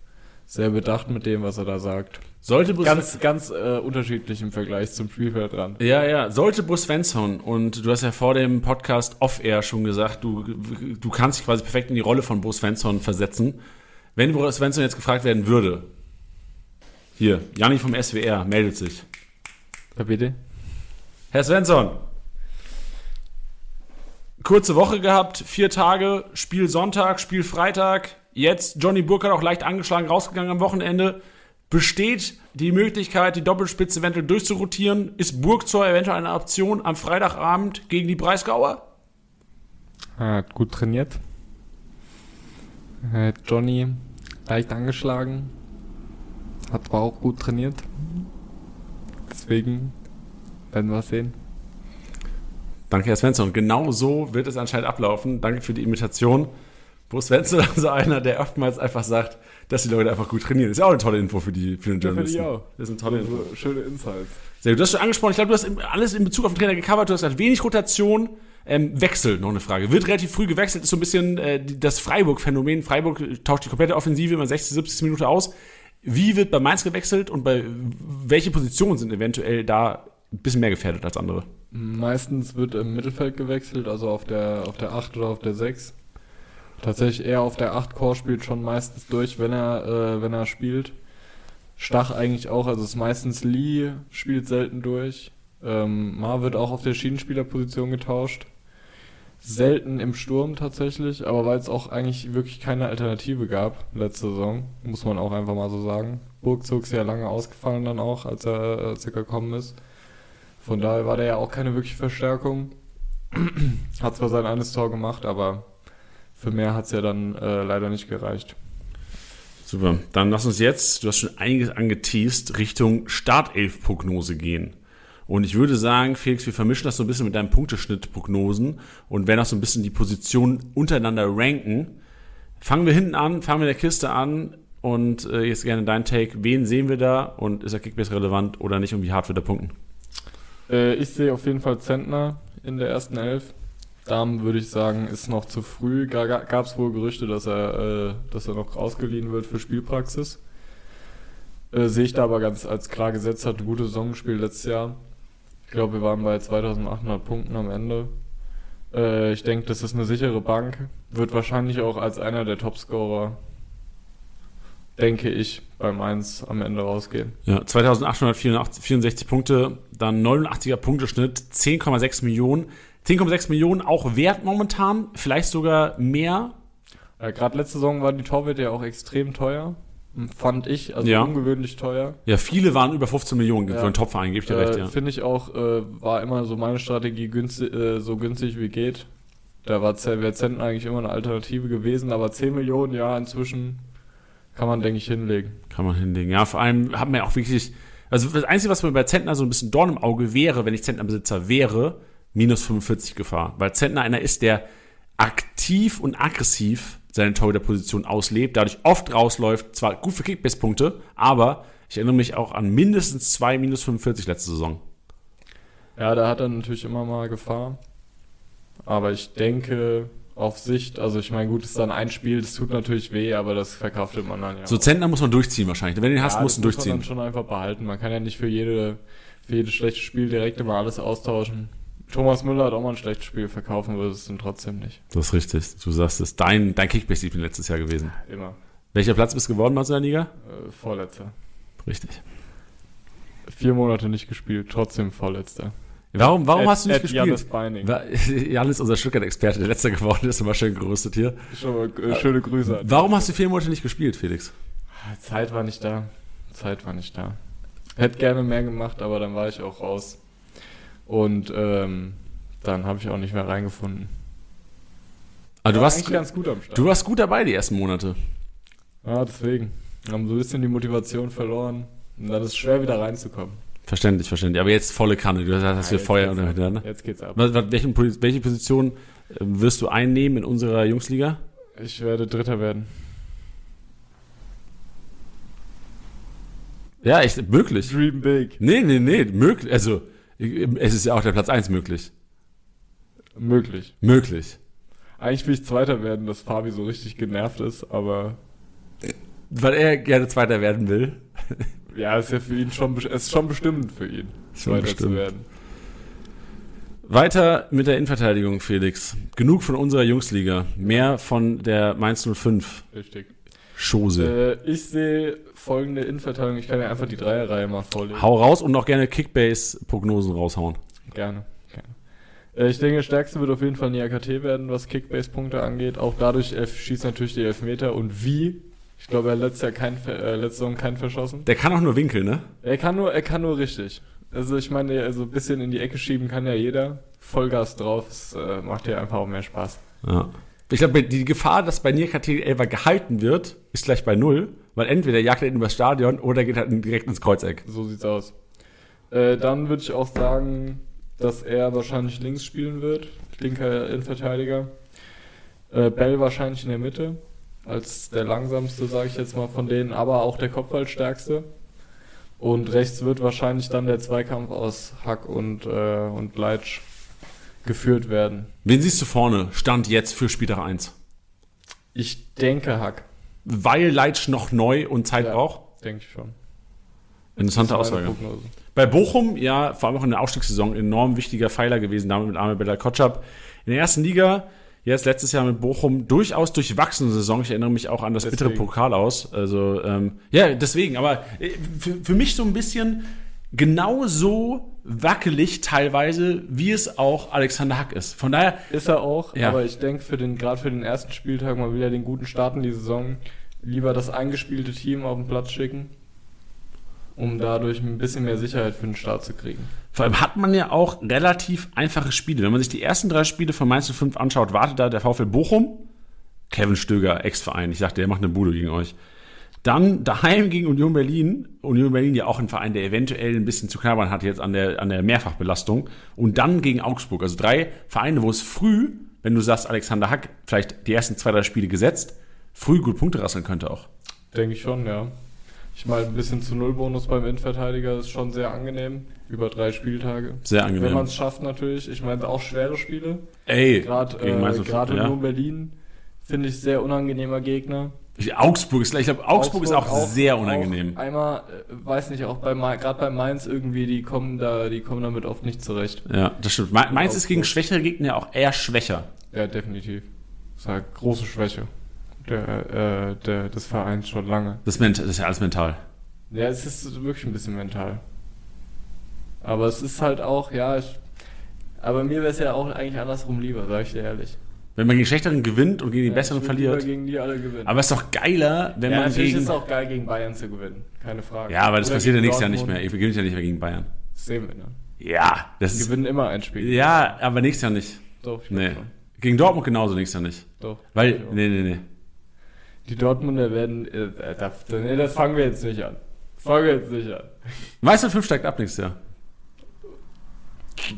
sehr bedacht mit dem, was er da sagt. Sollte Bo Ganz, ganz äh, unterschiedlich im Vergleich zum Spielfeld dran. Ja, ja, sollte Bo Svensson, und du hast ja vor dem Podcast Off-Air schon gesagt, du, du kannst dich quasi perfekt in die Rolle von Bo Svensson versetzen. Wenn Bo Svensson jetzt gefragt werden würde, hier, Janni vom SWR meldet sich. Ja, bitte? Herr Svensson, kurze Woche gehabt, vier Tage, Spiel Sonntag, Spiel Freitag, jetzt Johnny Burkhardt auch leicht angeschlagen rausgegangen am Wochenende. Besteht die Möglichkeit, die Doppelspitze eventuell durchzurotieren? Ist Burgzor eventuell eine Option am Freitagabend gegen die Breisgauer? Er hat gut trainiert. Johnny leicht angeschlagen. Hat aber auch gut trainiert. Deswegen werden wir sehen. Danke, Herr Svensson. Genau so wird es anscheinend ablaufen. Danke für die Imitation. Bo Svensson ist also einer, der oftmals einfach sagt, dass die Leute einfach gut trainieren. Das ist ja auch eine tolle Info für die, für den Journalisten. Ja, auch. Das ist eine tolle Info. Also, schöne Insights. Sehr gut. Du hast schon angesprochen, ich glaube, du hast alles in Bezug auf den Trainer gecovert. Du hast gesagt, wenig Rotation, ähm, Wechsel, noch eine Frage. Wird relativ früh gewechselt, ist so ein bisschen äh, das Freiburg-Phänomen. Freiburg tauscht die komplette Offensive immer 60, 70 Minuten aus. Wie wird bei Mainz gewechselt und bei welche Positionen sind eventuell da ein bisschen mehr gefährdet als andere? Meistens wird im Mittelfeld gewechselt, also auf der, auf der 8 oder auf der 6. Tatsächlich eher auf der 8 Core spielt schon meistens durch, wenn er, äh, wenn er spielt. Stach eigentlich auch, also es ist meistens Lee spielt selten durch. Ähm, Ma wird auch auf der Schienenspielerposition getauscht. Selten im Sturm tatsächlich, aber weil es auch eigentlich wirklich keine Alternative gab letzte Saison, muss man auch einfach mal so sagen. Burgzug sehr lange ausgefallen dann auch, als er, als er gekommen ist. Von daher war der ja auch keine wirkliche Verstärkung. hat zwar sein eines Tor gemacht, aber für mehr hat es ja dann äh, leider nicht gereicht. Super. Dann lass uns jetzt, du hast schon einiges angeteased, Richtung Startelf-Prognose gehen. Und ich würde sagen, Felix, wir vermischen das so ein bisschen mit deinen Punkteschnitt-Prognosen und werden auch so ein bisschen die Positionen untereinander ranken. Fangen wir hinten an, fangen wir der Kiste an und äh, jetzt gerne dein Take. Wen sehen wir da und ist der Kickbase relevant oder nicht und wie hart wird der punkten? Äh, ich sehe auf jeden Fall Zentner in der ersten Elf. Damen würde ich sagen, ist noch zu früh. Gab es wohl Gerüchte, dass er, äh, dass er noch ausgeliehen wird für Spielpraxis. Äh, sehe ich da aber ganz als klar gesetzt, hat ein gutes Saison gespielt letztes Jahr. Ich glaube, wir waren bei 2800 Punkten am Ende. Äh, ich denke, das ist eine sichere Bank. Wird wahrscheinlich auch als einer der Topscorer, denke ich, beim 1 am Ende rausgehen. Ja, 2864 Punkte, dann 89er Punkteschnitt, 10,6 Millionen. 10,6 Millionen auch wert momentan, vielleicht sogar mehr. Ja, Gerade letzte Saison war die Torwette ja auch extrem teuer. Fand ich, also Ja. ungewöhnlich teuer. Ja, viele waren über 15 Millionen für Ja. einen Topverein, gebe ich dir Äh, recht, ja. Finde ich auch, äh, war immer so meine Strategie, günstig, äh, so günstig wie geht. Da war wäre Zentner eigentlich immer eine Alternative gewesen, aber 10 Millionen, ja, inzwischen kann man, denke ich, hinlegen. Kann man hinlegen. Ja, vor allem hat man ja auch wirklich. Also das Einzige, was mir bei Zentner so ein bisschen Dorn im Auge wäre, wenn ich Zentner-Besitzer wäre, minus 45 Gefahr. Weil Zentner einer ist, der aktiv und aggressiv seine Torhüterposition auslebt, dadurch oft rausläuft, zwar gut für Kickbase-Punkte, aber ich erinnere mich auch an mindestens zwei minus 45 letzte Saison. Ja, da hat er natürlich immer mal Gefahr. Aber ich denke, auf Sicht, also ich meine, gut, ist dann ein Spiel, das tut natürlich weh, aber das verkraftet man dann ja. So Zentner muss man durchziehen wahrscheinlich. Wenn du den hast, ja, musst du das muss man durchziehen. dann schon einfach behalten. Man kann ja nicht für jede, für jedes schlechte Spiel direkt immer alles austauschen. Thomas Müller hat auch mal ein schlechtes Spiel, verkaufen würde es dann trotzdem nicht. Das ist richtig. Du sagst es. Dein, dein Kickbase-Liebling letztes Jahr gewesen. Immer. Welcher Platz bist du geworden bei in der Liga? Äh, Vorletzter. Richtig. Vier Monate nicht gespielt, trotzdem Vorletzter. Warum, warum At- hast du nicht gespielt? Jannis Beining. Janis, unser Stuttgart-Experte, der letzter geworden ist, immer schön gerüstet hier. Schon mal, äh, schöne Grüße. Warum hast du vier Monate nicht gespielt, Felix? Zeit war nicht da. Zeit war nicht da. Hätte gerne mehr gemacht, aber dann war ich auch raus. Und ähm, dann habe ich auch nicht mehr reingefunden. Ah, du, War warst, ganz gut am Start. du warst gut dabei die ersten Monate. Ja, deswegen. Wir haben so ein bisschen die Motivation verloren. Und dann ist es schwer wieder reinzukommen. Verständlich, verständlich. Aber jetzt volle Kanne. Du hast, hast hier Ja, jetzt Feuer der ne? Jetzt geht's ab. Pos- welche Position äh, wirst du einnehmen in unserer Jungsliga? Ich werde Dritter werden. Ja, echt, möglich. Dream big. Nee, nee, nee, möglich. Also, es ist ja auch der Platz 1 möglich. Möglich. Möglich. Eigentlich will ich Zweiter werden, dass Fabi so richtig genervt ist, aber Weil er gerne Zweiter werden will. ja, ist ja für ihn schon, es ist schon bestimmend für ihn, Schon Zweiter bestimmt. zu werden. Weiter mit der Innenverteidigung, Felix. Genug von unserer Jungsliga. Mehr von der Mainz 05 Richtig. Chose. Äh, ich sehe folgende Innenverteidigung. Ich kann ja einfach die Dreierreihe mal vorlesen. Hau raus und noch gerne Kickbase-Prognosen raushauen. Gerne. gerne. Äh, ich denke, der stärkste wird auf jeden Fall Niakate werden, was Kickbase-Punkte angeht. Auch dadurch schießt natürlich die Elfmeter. Und wie? Ich glaube, er hat letztes Jahr kein, äh, letzte Saison keinen verschossen. Der kann auch nur winkeln, ne? Er kann nur, er kann nur richtig. Also ich meine, also ein bisschen in die Ecke schieben kann ja jeder. Vollgas drauf, es äh, macht ja einfach auch mehr Spaß. Ja. Ich glaube, die Gefahr, dass bei Nierkateg Elfer gehalten wird, ist gleich bei null, weil entweder jagt er ihn übers Stadion oder geht halt direkt ins Kreuzeck. So sieht's aus. Äh, dann würde ich auch sagen, dass er wahrscheinlich links spielen wird. Linker Innenverteidiger. Äh, Bell wahrscheinlich in der Mitte. Als der langsamste, sage ich jetzt mal von denen, aber auch der Kopfballstärkste. Und rechts wird wahrscheinlich dann der Zweikampf aus Hack und, äh, und Leitsch geführt werden. Wen siehst du vorne? Stand jetzt für Spieltag 1. Ich denke Hack. Weil Leitsch noch neu und Zeit Ja. braucht? Denke ich schon. Interessante Aussage. Prognose. Bei Bochum, ja, vor allem auch in der Aufstiegssaison, enorm wichtiger Pfeiler gewesen, damit mit Arme Bella Kotschap. In der ersten Liga, jetzt letztes Jahr mit Bochum, durchaus durchwachsene Saison. Ich erinnere mich auch an das bittere Deswegen. Pokal aus. Also, ähm, ja, deswegen, aber äh, für, für mich so ein bisschen genauso wackelig teilweise, wie es auch Alexander Hack ist. Von daher, Ist er auch, Ja. aber ich denke, für den, gerade für den ersten Spieltag mal wieder den guten Start in die Saison, lieber das eingespielte Team auf den Platz schicken, um dadurch ein bisschen mehr Sicherheit für den Start zu kriegen. Vor allem hat man ja auch relativ einfache Spiele. Wenn man sich die ersten drei Spiele von Mainz 05 anschaut, wartet da der VfL Bochum, Kevin Stöger, Ex-Verein, ich sagte, der macht eine Bude gegen euch. Dann daheim gegen Union Berlin. Union Berlin ja auch ein Verein, der eventuell ein bisschen zu knabbern hat jetzt an der, an der Mehrfachbelastung. Und dann gegen Augsburg. Also drei Vereine, wo es früh, wenn du sagst, Alexander Hack, vielleicht die ersten zwei, drei Spiele gesetzt, früh gut Punkte rasseln könnte auch. Denke ich schon, ja. Ich meine, ein bisschen zu Null-Bonus beim Innenverteidiger ist schon sehr angenehm. Über drei Spieltage. Sehr Wenn angenehm. man es schafft natürlich. Ich meine, auch schwere Spiele. Ey, Gerade äh, Mainz 05, gerade ja. Union Berlin finde ich sehr unangenehmer Gegner. Augsburg ist, ich glaube, Augsburg, ist auch, sehr unangenehm. Auch einmal, äh, weiß nicht, auch bei gerade bei Mainz irgendwie, die kommen da, die kommen damit oft nicht zurecht. Ja, das stimmt. Mainz ist gegen Augsburg. schwächere Gegner ja auch eher schwächer. Ja, definitiv. Das ist eine große Schwäche der, äh, der, des Vereins schon lange. Das, das ist ja alles mental. Ja, es ist wirklich ein bisschen mental. Aber es ist halt auch, ja, ich, aber mir wäre es ja auch eigentlich andersrum lieber, sag ich dir ehrlich. Wenn man gegen Schlechteren gewinnt und gegen die Ja, Besseren ich verliert. gegen die alle gewinnen. Aber es ist doch geiler, wenn ja, man natürlich gegen. ist es auch geil, gegen Bayern zu gewinnen. Keine Frage. Ja, aber das Oder passiert ja nächstes Jahr nicht mehr. Ihr gewinnt ja nicht mehr gegen Bayern. Das sehen wir, ne? Ja, das Die gewinnen immer ein Spiel. Ja, aber nächstes Jahr nicht. Doch, ich Nee. schon. Gegen Dortmund genauso nächstes Jahr nicht. Doch. Weil, nee, nee, nee. Die Dortmunder werden, äh, äh, nee, das fangen wir jetzt nicht an. Fangen wir jetzt nicht an. Weißt du, 5 steigt ab nächstes Jahr.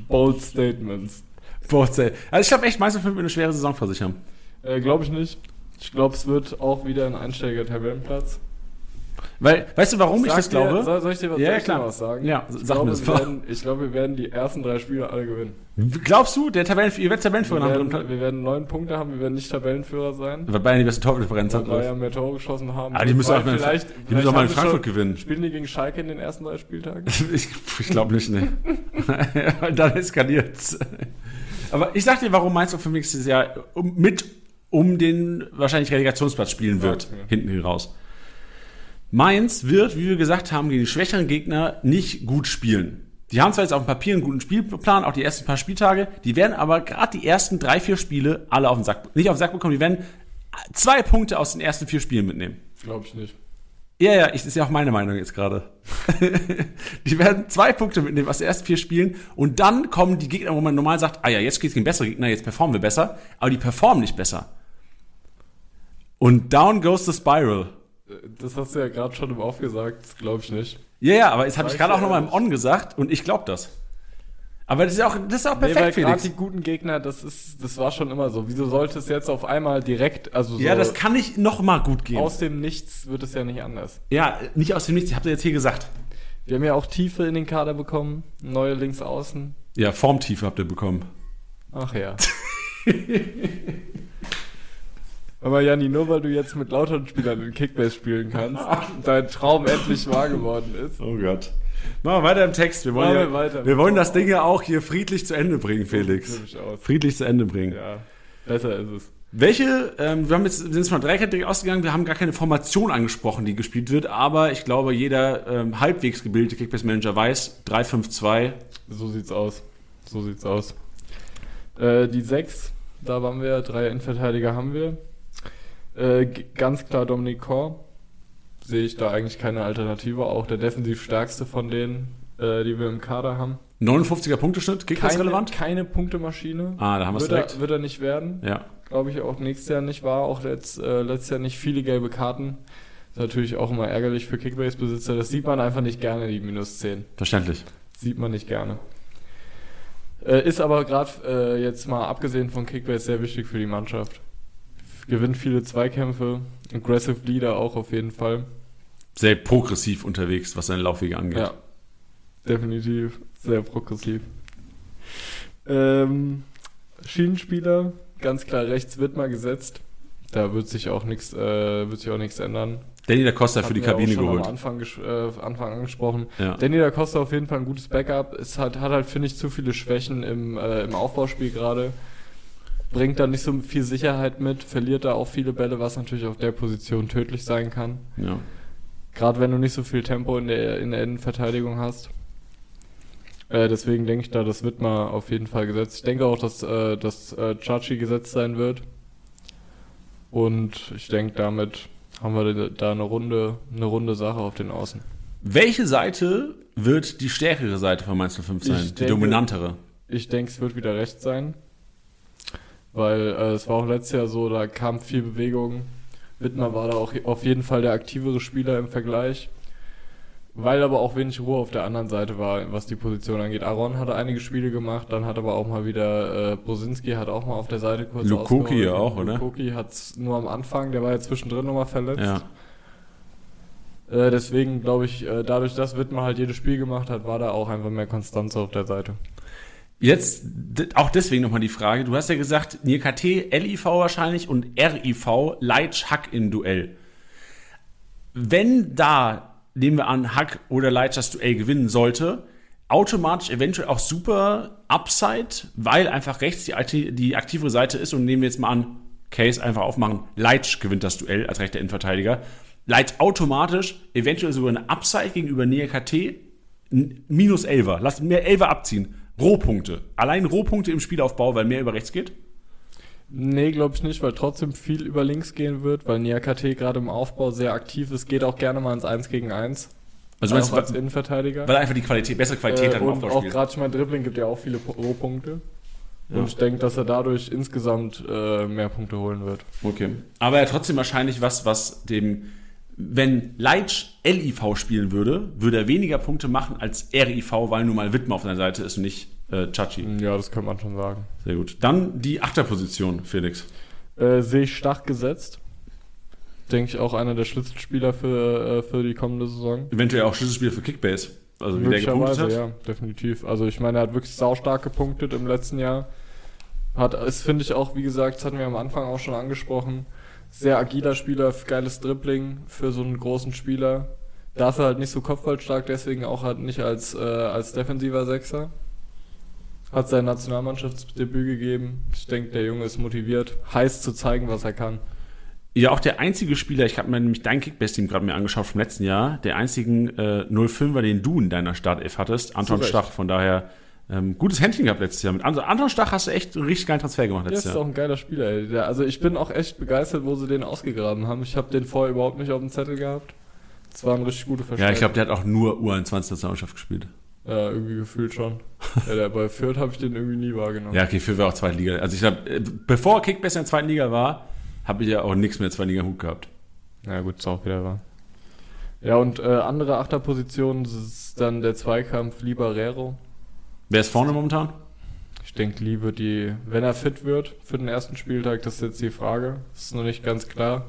Bold Statements. Zäh. Also ich glaube echt, Meister 5 wird eine schwere Saison vor sich haben. Äh, glaube ich nicht. Ich glaube, es wird auch wieder ein einstelliger Tabellenplatz. Weil, weißt du, warum ich Sag das dir- glaube? Soll, soll ich dir was, Ja, soll ich dir was sagen? Ja, ich sag glaube, mir das wir mal. werden, ich glaube, wir werden die ersten drei Spiele alle gewinnen. Glaubst du, der Tabellen, ihr werdet Wir Tabellenführer werden, haben? wir werden neun Punkte haben, wir werden nicht Tabellenführer sein. Weil Bayern die beste Tordifferenz Weil hat. Bayern mehr Tore geschossen haben. Ah, die müssen Weil auch mal in, vielleicht, die müssen auch mal in wir Frankfurt gewinnen. Spielen die gegen Schalke in den ersten drei Spieltagen? Ich, ich glaube nicht, ne. Dann eskaliert's. Aber ich sag dir, warum Mainz auch für nächstes Jahr mit um den wahrscheinlich Relegationsplatz spielen wird, mir. hinten raus. Mainz wird, wie wir gesagt haben, gegen die schwächeren Gegner nicht gut spielen. Die haben zwar jetzt auf dem Papier einen guten Spielplan, auch die ersten paar Spieltage, die werden aber gerade die ersten drei, vier Spiele alle auf den Sack, nicht auf den Sack bekommen, die werden zwei Punkte aus den ersten vier Spielen mitnehmen. Glaube ich nicht. Ja, ja, ich, das ist ja auch meine Meinung jetzt gerade. die werden zwei Punkte mitnehmen aus den ersten vier Spielen und dann kommen die Gegner, wo man normal sagt, ah ja, jetzt geht's gegen bessere Gegner, jetzt performen wir besser, aber die performen nicht besser. Und down goes the spiral. Das hast du ja gerade schon im Auf gesagt, das glaube ich nicht. Ja, ja, aber jetzt habe ich gerade auch nochmal im. On gesagt und ich glaube das. Aber das ist auch, das ist auch Nee, weil perfekt, gerade Felix. die guten Gegner, das ist, das war schon immer so. Wieso sollte es jetzt auf einmal direkt, also so Ja, das kann nicht nochmal gut gehen. aus dem Nichts wird es ja nicht anders. ja, nicht aus dem Nichts, ich habe jetzt hier gesagt. Wir haben ja auch Tiefe in den Kader bekommen, neue Linksaußen. Ja, Formtiefe habt ihr bekommen. Ach ja. Aber Janni, nur weil du jetzt mit lauteren Spielern in Kickbase spielen kannst, dein Traum endlich wahr geworden ist. Oh Gott. Machen wir weiter im Text. Wir wollen, ja, wir weiter. wir wollen das Ding ja auch hier friedlich zu Ende bringen, Felix. Friedlich zu Ende bringen. Ja, besser ist es. Welche, ähm, wir haben jetzt, sind jetzt von Dreikette ausgegangen, wir haben gar keine Formation angesprochen, die gespielt wird, aber ich glaube, jeder ähm, halbwegs gebildete Kickbase-Manager weiß, 3-5-2, So sieht's aus. So sieht's aus. Äh, die sechs, da waren wir, drei Innenverteidiger haben wir. Äh, ganz klar Dominik Kor. Sehe ich da eigentlich keine Alternative. Auch der defensiv stärkste von denen, äh, die wir im Kader haben. 59er Punkteschnitt, Kickbase Keine, relevant? keine Punktemaschine. Ah, da haben wir es er, direkt. wird er nicht werden. Ja. Glaube ich auch nächstes Jahr nicht war. Auch letzt, äh, letztes Jahr nicht viele gelbe Karten. Ist natürlich auch immer ärgerlich für Kickbase-Besitzer. Das sieht man einfach nicht gerne, die minus 10. Verständlich. Sieht man nicht gerne. Äh, ist aber gerade äh, jetzt mal abgesehen von Kickbase sehr wichtig für die Mannschaft. Gewinnt viele Zweikämpfe. Aggressive Leader auch auf jeden Fall. Sehr progressiv unterwegs, was seine Laufwege angeht. Ja, definitiv. Sehr progressiv. Ähm, Schienenspieler, ganz klar rechts wird mal gesetzt. Da wird sich auch nichts, äh, wird sich auch nichts ändern. Danny da Costa für Hatten die wir auch Kabine schon geholt. Am Anfang, äh, Anfang angesprochen. Ja. Danny da Costa auf jeden Fall ein gutes Backup. Es hat, hat halt, finde ich, zu viele Schwächen im, äh, im Aufbauspiel gerade. Bringt da nicht so viel Sicherheit mit, verliert da auch viele Bälle, was natürlich auf der Position tödlich sein kann. ja. Gerade wenn du nicht so viel Tempo in der, in der Innenverteidigung hast. Äh, deswegen denke ich da, das wird mal auf jeden Fall gesetzt. Ich denke auch, dass, äh, dass äh, Chachi gesetzt sein wird. Und ich denke, damit haben wir da eine runde, eine runde Sache auf den Außen. Welche Seite wird die stärkere Seite von Mainz 05 sein? Ich die denke- dominantere? Ich denke, es wird wieder recht sein. Weil äh, es war auch letztes Jahr so, da kam viel Bewegung. Wittmer war da auch auf jeden Fall der aktivere Spieler im Vergleich. Weil aber auch wenig Ruhe auf der anderen Seite war, was die Position angeht. Aaron hatte einige Spiele gemacht, dann hat aber auch mal wieder, äh, Brosinski hat auch mal auf der Seite kurz Lukoki ja auch, oder? Lukoki hat's nur am Anfang, der war ja zwischendrin nochmal verletzt. Ja. Äh, deswegen glaube ich, äh, dadurch, dass Wittmer halt jedes Spiel gemacht hat, war da auch einfach mehr Konstanz auf der Seite. Jetzt auch deswegen nochmal die Frage. Du hast ja gesagt, NIRKT, LIV wahrscheinlich und RIV, Leitsch, Hack im Duell. Wenn da, nehmen wir an, Hack oder Leitsch das Duell gewinnen sollte, automatisch eventuell auch super Upside, weil einfach rechts die, die aktivere Seite ist und nehmen wir jetzt mal an, Case einfach aufmachen, Leitsch gewinnt das Duell als rechter Innenverteidiger. Leitsch automatisch, eventuell sogar eine Upside gegenüber NIRKT, minus 11er. Lass mehr 11er abziehen. Rohpunkte. Allein Rohpunkte im Spielaufbau, weil mehr über rechts geht? Nee, glaube ich nicht, weil trotzdem viel über links gehen wird, weil NIAKT gerade im Aufbau sehr aktiv ist, geht auch gerne mal ins 1 gegen 1. Also meinst du, als weil, Innenverteidiger. weil einfach die Qualität, bessere Qualität hat äh, im und auch gerade, ich meine, Dribbling gibt ja auch viele Rohpunkte. Ja. Und ich denke, dass er dadurch insgesamt äh, mehr Punkte holen wird. Okay. Aber er hat trotzdem wahrscheinlich was, was dem, wenn Leitsch LIV spielen würde, würde er weniger Punkte machen als RIV, weil nun mal Wittmer auf seiner Seite ist und nicht äh, Chachi. Ja, das könnte man schon sagen. Sehr gut. Dann die Achterposition, Felix. Äh, Sehe ich stark gesetzt. Denke ich auch einer der Schlüsselspieler für, äh, für die kommende Saison. Eventuell auch Schlüsselspieler für Kickbase. Also wie der gepunktet hat. ja, definitiv. Also ich meine, er hat wirklich saustark gepunktet im letzten Jahr. Hat, ist, finde ich auch, wie gesagt, das hatten wir am Anfang auch schon angesprochen, sehr agiler Spieler, geiles Dribbling für so einen großen Spieler. Dafür halt nicht so kopfballstark, deswegen auch halt nicht als, äh, als defensiver Sechser. Hat sein Nationalmannschaftsdebüt gegeben. Ich denke, der Junge ist motiviert, heiß zu zeigen, was er kann. Ja, auch der einzige Spieler, ich habe mir nämlich dein Kickbase-Team gerade mir angeschaut vom letzten Jahr, der einzigen äh, 05er, den du in deiner Startelf hattest, Anton. Stach. Von daher ähm, gutes Händchen gehabt letztes Jahr. Mit Anton, Anton Stach hast du echt einen richtig geilen Transfer gemacht Der letztes ist Jahr. auch ein geiler Spieler, ey. Also ich bin auch echt begeistert, wo sie den ausgegraben haben. Ich habe den vorher überhaupt nicht auf dem Zettel gehabt. Das war eine richtig gute Ja, Verstärkung. ich glaube, der hat auch nur U21-Nationalmannschaft gespielt. Ja, irgendwie gefühlt schon. ja, der, bei Fürth habe ich den irgendwie nie wahrgenommen. Ja, okay, für war auch zweite Liga. Also ich glaube, äh, bevor Kickbase in der zweiten Liga war, habe ich ja auch nichts mehr in der zweiten Liga im Hut gehabt. Ja, gut, ist auch wieder wahr. Ja, und äh, andere Achterpositionen das ist dann der Zweikampf Liberero. Wer ist vorne momentan? Ich denke, Lee wird die, wenn er fit wird für den ersten Spieltag, das ist jetzt die Frage. Das ist noch nicht ganz klar.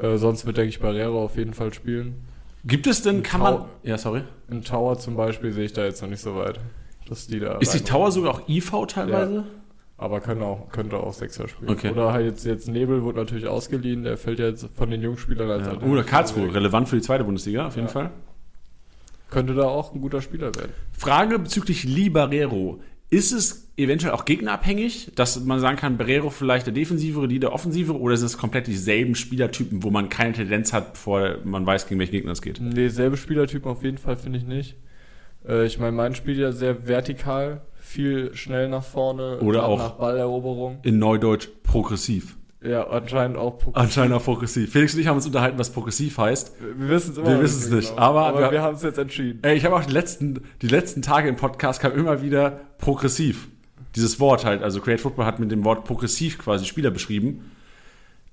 Äh, sonst wird, denke ich, Barrero auf jeden Fall spielen. Gibt es denn, kann man... Tau- Ja, sorry. Im Tower zum Beispiel sehe ich da jetzt noch nicht so weit. Dass die da Ist die Tower sogar auch IV teilweise? Aber kann auch, könnte auch Sechser spielen. Okay. Oder halt jetzt, jetzt Nebel wurde natürlich ausgeliehen, der fällt ja jetzt von den Jungspielern als Ja. Oder Karlsruhe, weg. relevant für die zweite Bundesliga, auf jeden Ja. Fall. Könnte da auch ein guter Spieler werden. Frage bezüglich Lee Barrero. Ist es eventuell auch gegnerabhängig, dass man sagen kann, Barrero vielleicht der defensivere, die der offensivere, oder sind es komplett dieselben Spielertypen, wo man keine Tendenz hat, bevor man weiß, gegen welche Gegner es geht? Nee, selbe Spielertyp auf jeden Fall finde ich nicht. Äh, ich meine, mein spielt ja sehr vertikal, viel schnell nach vorne, Oder auch- nach Balleroberung. In Neudeutsch progressiv. Ja, anscheinend auch progressiv. Anscheinend auch progressiv. Felix und ich haben uns unterhalten, was progressiv heißt. Wir wissen es immer Wir wissen es nicht. Genau. Aber, aber wir, wir haben es jetzt entschieden. Ey, ich habe auch die letzten, die letzten Tage im Podcast kam immer wieder progressiv. Dieses Wort halt. Also Create Football hat mit dem Wort progressiv quasi Spieler beschrieben.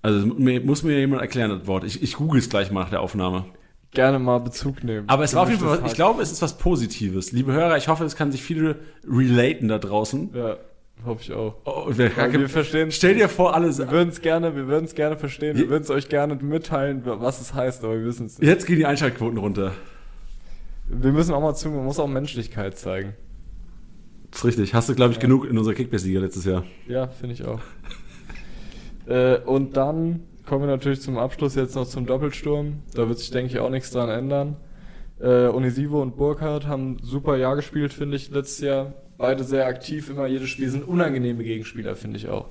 Also muss mir jemand erklären, das Wort. Ich, ich google es gleich mal nach der Aufnahme. Gerne mal Bezug nehmen. Aber es war auf jeden Fall, ich glaube, es ist was Positives. Liebe Hörer, ich hoffe, es kann sich viele relaten da draußen. Ja. Hoffe ich auch. Oh, wir, wir verstehen. Stell dir vor, alles. Wir würden es gerne, wir würden es gerne verstehen. Wir würden es euch gerne mitteilen, was es heißt, aber wir wissen es nicht. Jetzt gehen die Einschaltquoten runter. Wir müssen auch mal zu, man muss auch Menschlichkeit zeigen. Das ist richtig. Hast du, glaube ich, ja. genug in unserer Kickbase-Liga letztes Jahr. Ja, finde ich auch. äh, und dann kommen wir natürlich zum Abschluss jetzt noch zum Doppelsturm. Da wird sich, denke ich, auch nichts dran ändern. Äh, Onisivo und Burkhardt haben super Jahr gespielt, finde ich, letztes Jahr beide sehr aktiv, immer jedes Spiel sind unangenehme Gegenspieler, finde ich auch.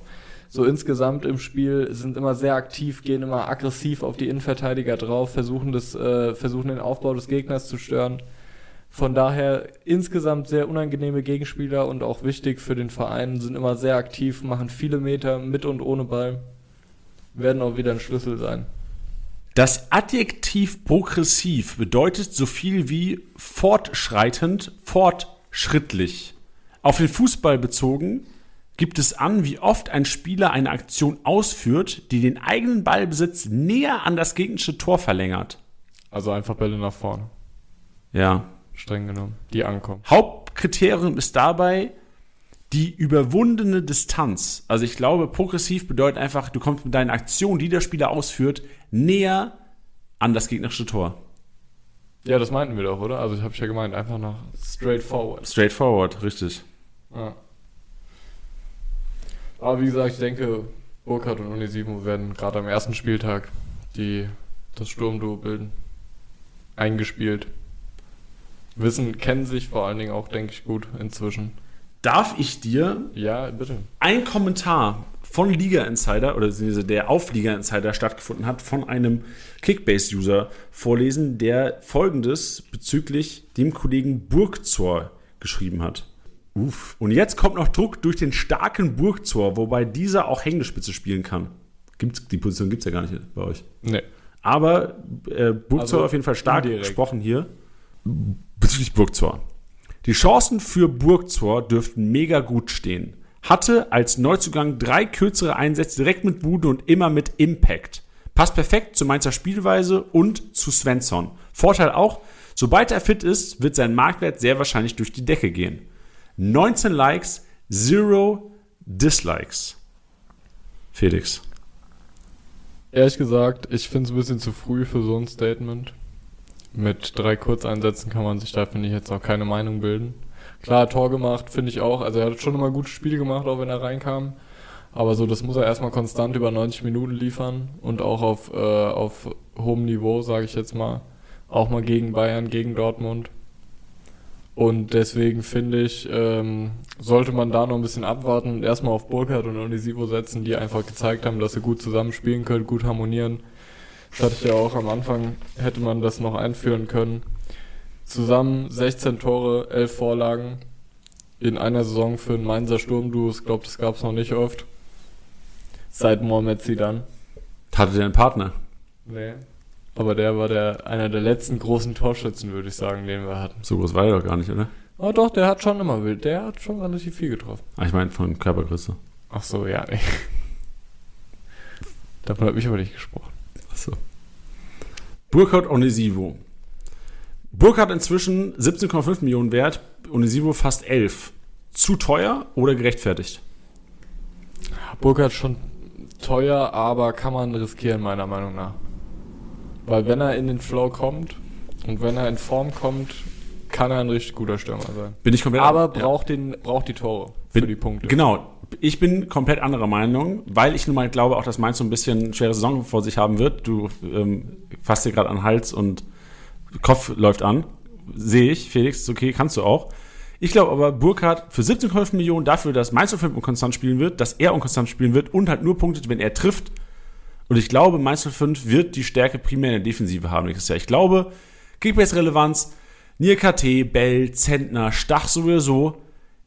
So insgesamt im Spiel sind immer sehr aktiv, gehen immer aggressiv auf die Innenverteidiger drauf, versuchen das, äh, versuchen den Aufbau des Gegners zu stören. Von daher insgesamt sehr unangenehme Gegenspieler und auch wichtig für den Verein, sind immer sehr aktiv, machen viele Meter mit und ohne Ball, werden auch wieder ein Schlüssel sein. Das Adjektiv progressiv bedeutet so viel wie fortschreitend, fortschrittlich. Auf den Fußball bezogen gibt es an, wie oft ein Spieler eine Aktion ausführt, die den eigenen Ballbesitz näher an das gegnerische Tor verlängert. Also einfach Bälle nach vorne. Ja. Streng genommen. Die ankommen. Hauptkriterium ist dabei die überwundene Distanz. Also ich glaube, progressiv bedeutet einfach, du kommst mit deinen Aktionen, die der Spieler ausführt, näher an das gegnerische Tor. Ja, das meinten wir doch, oder? Also ich habe ja gemeint, einfach nach straightforward. Straightforward, richtig. Ja. Aber wie gesagt, ich denke, Burkhardt und Unisimo werden gerade am ersten Spieltag die das Sturmduo bilden. Eingespielt. Wissen, kennen sich vor allen Dingen auch, denke ich, gut inzwischen. Darf ich dir ja, bitte. ein Kommentar von Liga Insider oder der auf Liga Insider stattgefunden hat, von einem Kickbase-User vorlesen, der folgendes bezüglich dem Kollegen Burgzor geschrieben hat. Uff. Und jetzt kommt noch Druck durch den starken Burgzor, wobei dieser auch Hängespitze spielen kann. Gibt's, die Position gibt es ja gar nicht bei euch. Nee. Aber äh, Burgzor also, auf jeden Fall stark indirekt. gesprochen hier. Bezüglich Burgzor. Die Chancen für Burgzor dürften mega gut stehen. Hatte als Neuzugang drei kürzere Einsätze direkt mit Bude und immer mit Impact. Passt perfekt zu Mainzer Spielweise und zu Svensson. Vorteil auch, sobald er fit ist, wird sein Marktwert sehr wahrscheinlich durch die Decke gehen. 19 Likes, 0 Dislikes. Felix. Ehrlich gesagt, ich finde es ein bisschen zu früh für so ein Statement. Mit drei Kurzeinsätzen kann man sich da, finde ich, jetzt auch keine Meinung bilden. Klar, Tor gemacht, finde ich auch. Also er hat schon immer gute Spiele gemacht, auch wenn er reinkam. Aber so, das muss er erstmal konstant über 90 Minuten liefern und auch auf, äh, auf hohem Niveau, sage ich jetzt mal. Auch mal gegen Bayern, gegen Dortmund. Und deswegen finde ich, ähm, sollte man da noch ein bisschen abwarten und erstmal auf Burkhardt und Onisivo setzen, die einfach gezeigt haben, dass sie gut zusammenspielen können, gut harmonieren. Das hatte ich ja auch am Anfang, hätte man das noch einführen können. Zusammen 16 Tore, 11 Vorlagen in einer Saison für einen Mainzer Sturmduo. Ich glaube, das gab es noch nicht oft. Seit Mohamed Zidane. Hatte der einen Partner? Nee. Aber der war der einer der letzten großen Torschützen, würde ich sagen, den wir hatten. So groß war er doch gar nicht, oder? Oh doch, der hat schon immer wild. Der hat schon relativ viel getroffen. Ah, ich meine von Körpergröße. Ach so, ja. Nee. Davon habe ich aber nicht gesprochen. Ach so. Burkhardt Onesivo. Burkhardt inzwischen 17,5 Millionen wert, Onesivo fast 11. Zu teuer oder gerechtfertigt? Burkhardt schon teuer, aber kann man riskieren, meiner Meinung nach. Weil wenn er in den Flow kommt und wenn er in Form kommt, kann er ein richtig guter Stürmer sein. Bin ich komplett Aber braucht, ja. den, braucht die Tore für bin, die Punkte. Genau. Ich bin komplett anderer Meinung, weil ich nun mal glaube, auch dass Mainz so ein bisschen eine schwere Saison vor sich haben wird. Du ähm, fasst dir gerade an den Hals und Kopf läuft an. Sehe ich. Felix, okay, kannst du auch. Ich glaube aber, Burkhardt für 17,5 Millionen dafür, dass Mainz 05 unkonstant spielen wird, dass er unkonstant spielen wird und halt nur punktet, wenn er trifft und ich glaube, Mainz 05 wird die Stärke primär in der Defensive haben nächstes Jahr. Ich glaube, Kickbase-Relevanz, Nier KT, Bell, Zentner, Stach sowieso.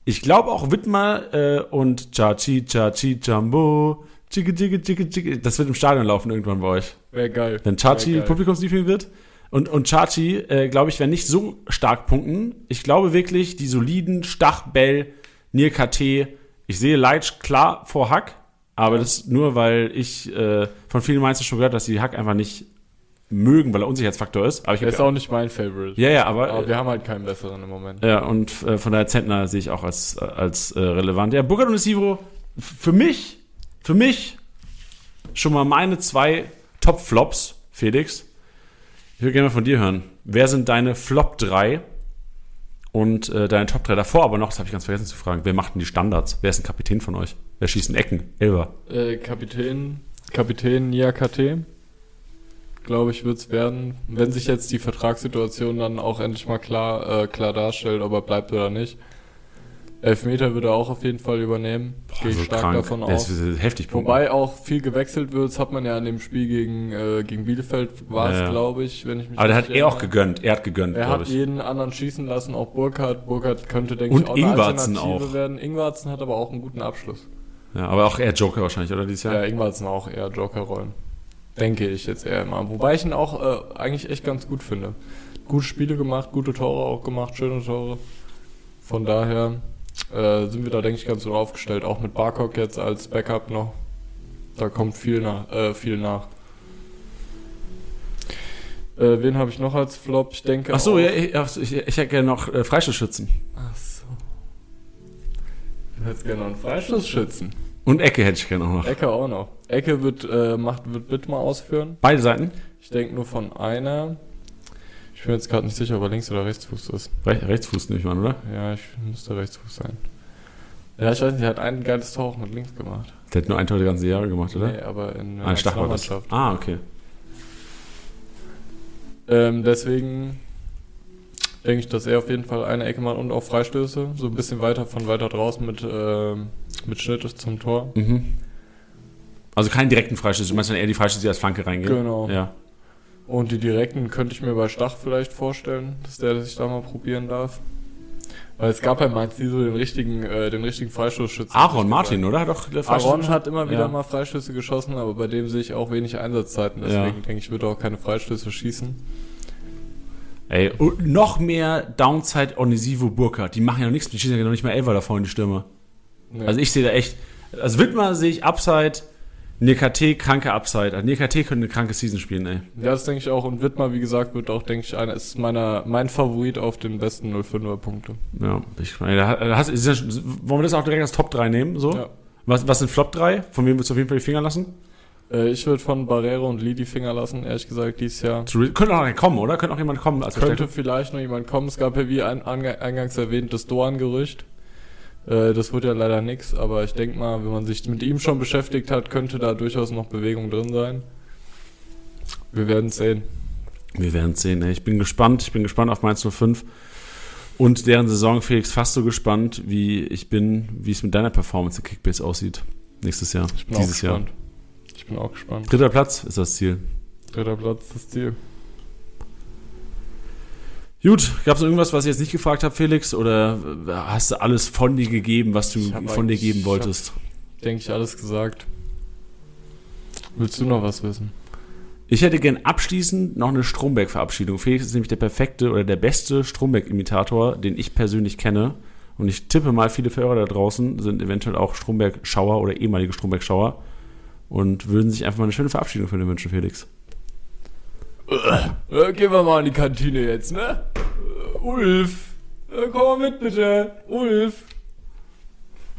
Ich glaube auch Wittmer äh, und Chachi, Chachi, Jumbo, Chicke, chicke, chicke, chicke. Das wird im Stadion laufen irgendwann bei euch. Wäre geil. Wenn Chachi. Publikumsliebling wird. Und, und Chachi, äh, glaube ich, werden nicht so stark punkten. Ich glaube wirklich, die soliden Stach, Bell, Nir KT, ich sehe Leitsch klar vor Hack, aber das nur, weil ich äh, von vielen Mainzer schon gehört, dass die Hack einfach nicht mögen, weil er Unsicherheitsfaktor ist. Aber ich ist auch nicht mein Favorite. ja, ja, aber, Aber wir haben halt keinen besseren im Moment. ja, und äh, von daher Zentner sehe ich auch als, als äh, relevant. Ja, Burkhardt und Sivro, für mich, für mich schon mal meine zwei Top-Flops, Felix. Ich würde gerne mal von dir hören. Wer sind deine Flop 3 und äh, deine Top 3 davor? Aber noch, das habe ich ganz vergessen zu fragen. Wer macht denn die Standards? Wer ist ein Kapitän von euch? Wer schießt in Ecken? Elber. Äh, Kapitän, Kapitän Nia KT, glaube ich, wird's werden. Wenn sich jetzt die Vertragssituation dann auch endlich mal klar, äh, klar darstellt, ob er bleibt oder nicht. Elfmeter würde er auch auf jeden Fall übernehmen. Gehe ich so stark krank. davon aus. ist heftig punkten. Wobei auch viel gewechselt wird, das hat man ja an dem Spiel gegen, äh, gegen Bielefeld, war es, Ja, ja. glaube ich, wenn ich mich Aber der hat er auch erinnere. gegönnt. Er hat gegönnt, Er hat ich. jeden anderen schießen lassen, auch Burkhardt. Burkhardt könnte, denke Und ich, auch eine Ingwarzen Alternative auch. werden. Ingwarzen hat aber auch einen guten Abschluss. Ja, aber auch eher Joker wahrscheinlich, oder dieses Jahr? Ja, Ingwarzen auch eher Joker-Rollen. Denke ich jetzt eher immer. Wobei ich ihn auch äh, eigentlich echt ganz gut finde. Gute Spiele gemacht, gute Tore auch gemacht, schöne Tore. Von daher äh, sind wir da, denke ich, ganz gut aufgestellt. Auch mit Barcock jetzt als Backup noch. Da kommt viel nach. Äh, viel nach. Äh, wen habe ich noch als Flop? Ich denke. Ach so, auch- ja, ich, ach so, ich, ich hätte gerne noch äh, Freistoßschützen. Ach so. Du hättest gerne noch einen Freistoßschützen. Und Ecke hätte ich gerne auch noch. Ecke auch noch. Ecke wird, äh, macht, wird Bittmer ausführen. Beide Seiten? Ich denke nur von einer. Ich bin jetzt gerade nicht sicher, ob er Links- oder Rechtsfuß ist. Re Rechtsfuß ich mal, oder? Ja, ich müsste Rechtsfuß sein. Ja, ich weiß nicht, er hat ein geiles Tor auch mit links gemacht. Der hat nur ein Tor die ganze Jahre gemacht, oder? Nee, aber in der ah. Nationalmannschaft. Ah, okay. Ähm, deswegen denke ich, dass er auf jeden Fall eine Ecke macht und auch Freistöße. So ein bisschen weiter von weiter draußen mit, ähm, mit Schnitt zum Tor. Mhm. Also keinen direkten Freistoß. Du meinst dann eher die Freistöße, die als Flanke reingehen? Genau. Ja. Und die direkten könnte ich mir bei Stach vielleicht vorstellen, dass der sich da mal probieren darf. Weil es gab bei Mainz nie so den richtigen, äh, den richtigen Freistoßschützen. Aaron Martin, oder? Hat doch Aaron hat immer wieder Ja. mal Freistöße geschossen, aber bei dem sehe ich auch wenig Einsatzzeiten. Ja. Deswegen denke ich, wird er auch keine Freistöße schießen. Ey, und noch mehr Downside Onisivo Burkhardt. Die machen ja noch nichts, die schießen ja noch nicht mal Elfer davor in die Stürmer. Nee. Also ich sehe da echt. Also Wittmer sehe ich Upside, NKT kranke Upside. NKT könnte eine kranke Season spielen, ey. ja, das denke ich auch. Und Wittmer, wie gesagt, wird auch, denke ich, einer ist meiner, mein Favorit auf den besten 05er Punkte. Ja, ich meine, da hast, ist ja, wollen wir das auch direkt als Top 3 nehmen? So? Ja. Was, was sind Flop 3? Von wem würdest du auf jeden Fall die Finger lassen? Äh, ich würde von Barrero und Lee die Finger lassen, ehrlich gesagt, dieses Jahr. Könnte auch noch kommen, oder? Könnte auch jemand kommen als Könnte Verstärkung? vielleicht noch jemand kommen. Es gab ja, wie ein, eingangs erwähnt, das Doan-Gerücht. Äh, das wurde ja leider nix, aber ich denke mal, wenn man sich mit ihm schon beschäftigt hat, könnte da durchaus noch Bewegung drin sein. Wir werden sehen. Wir werden sehen, ey. Ich bin gespannt. Ich bin gespannt auf Mainz 05 und deren Saison. Felix, fast so gespannt, wie ich bin, wie es mit deiner Performance in Kickbase aussieht. Nächstes Jahr. Ich bin dieses auch Jahr. gespannt. Ich bin auch gespannt. Dritter Platz ist das Ziel. Dritter Platz, das Ziel. Gut, gab es irgendwas, was ich jetzt nicht gefragt habe, Felix? Oder äh, hast du alles von dir gegeben, was du von dir geben ich wolltest? Denke ich alles gesagt. Willst du noch was wissen? Ich hätte gern abschließend noch eine Stromberg-Verabschiedung. Felix ist nämlich der perfekte oder der beste Stromberg-Imitator, den ich persönlich kenne. Und ich tippe mal, viele Hörer da draußen sind eventuell auch Stromberg-Schauer oder ehemalige Stromberg-Schauer und würden sich einfach mal eine schöne Verabschiedung für den wünschen, Felix. Äh, gehen wir mal in die Kantine jetzt, ne? Äh, Ulf, äh, komm mal mit bitte. Ulf.